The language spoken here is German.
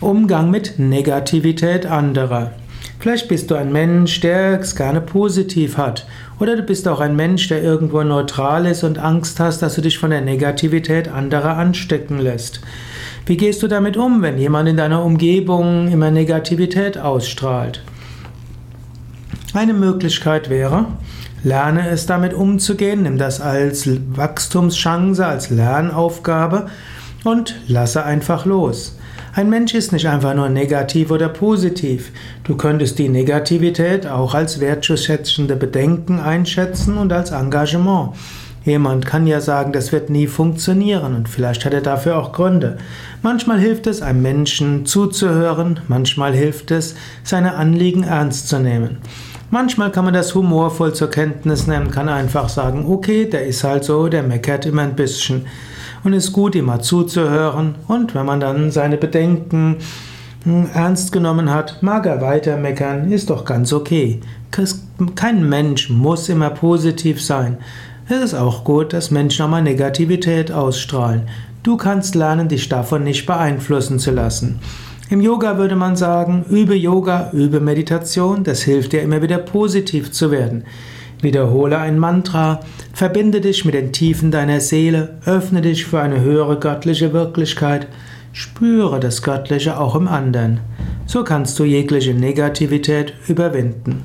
Umgang mit Negativität anderer. Vielleicht bist du ein Mensch, der es gerne positiv hat. Oder du bist auch ein Mensch, der irgendwo neutral ist und Angst hast, dass du dich von der Negativität anderer anstecken lässt. Wie gehst du damit um, wenn jemand in deiner Umgebung immer Negativität ausstrahlt? Eine Möglichkeit wäre, lerne es damit umzugehen, nimm das als Wachstumschance, als Lernaufgabe und lasse einfach los. Ein Mensch ist nicht einfach nur negativ oder positiv. Du könntest die Negativität auch als wertschätzende Bedenken einschätzen und als Engagement. Jemand kann ja sagen, das wird nie funktionieren und vielleicht hat er dafür auch Gründe. Manchmal hilft es, einem Menschen zuzuhören, manchmal hilft es, seine Anliegen ernst zu nehmen. Manchmal kann man das humorvoll zur Kenntnis nehmen, kann einfach sagen, okay, der ist halt so, der meckert immer ein bisschen und es ist gut, ihm mal zuzuhören und wenn man dann seine Bedenken hm, ernst genommen hat, mag er weiter meckern, ist doch ganz okay. Kein Mensch muss immer positiv sein. Es ist auch gut, dass Menschen auch mal Negativität ausstrahlen. Du kannst lernen, dich davon nicht beeinflussen zu lassen. Im Yoga würde man sagen, übe Yoga, übe Meditation, das hilft dir immer wieder positiv zu werden. Wiederhole ein Mantra, verbinde dich mit den Tiefen deiner Seele, öffne dich für eine höhere göttliche Wirklichkeit, spüre das Göttliche auch im anderen. So kannst du jegliche Negativität überwinden.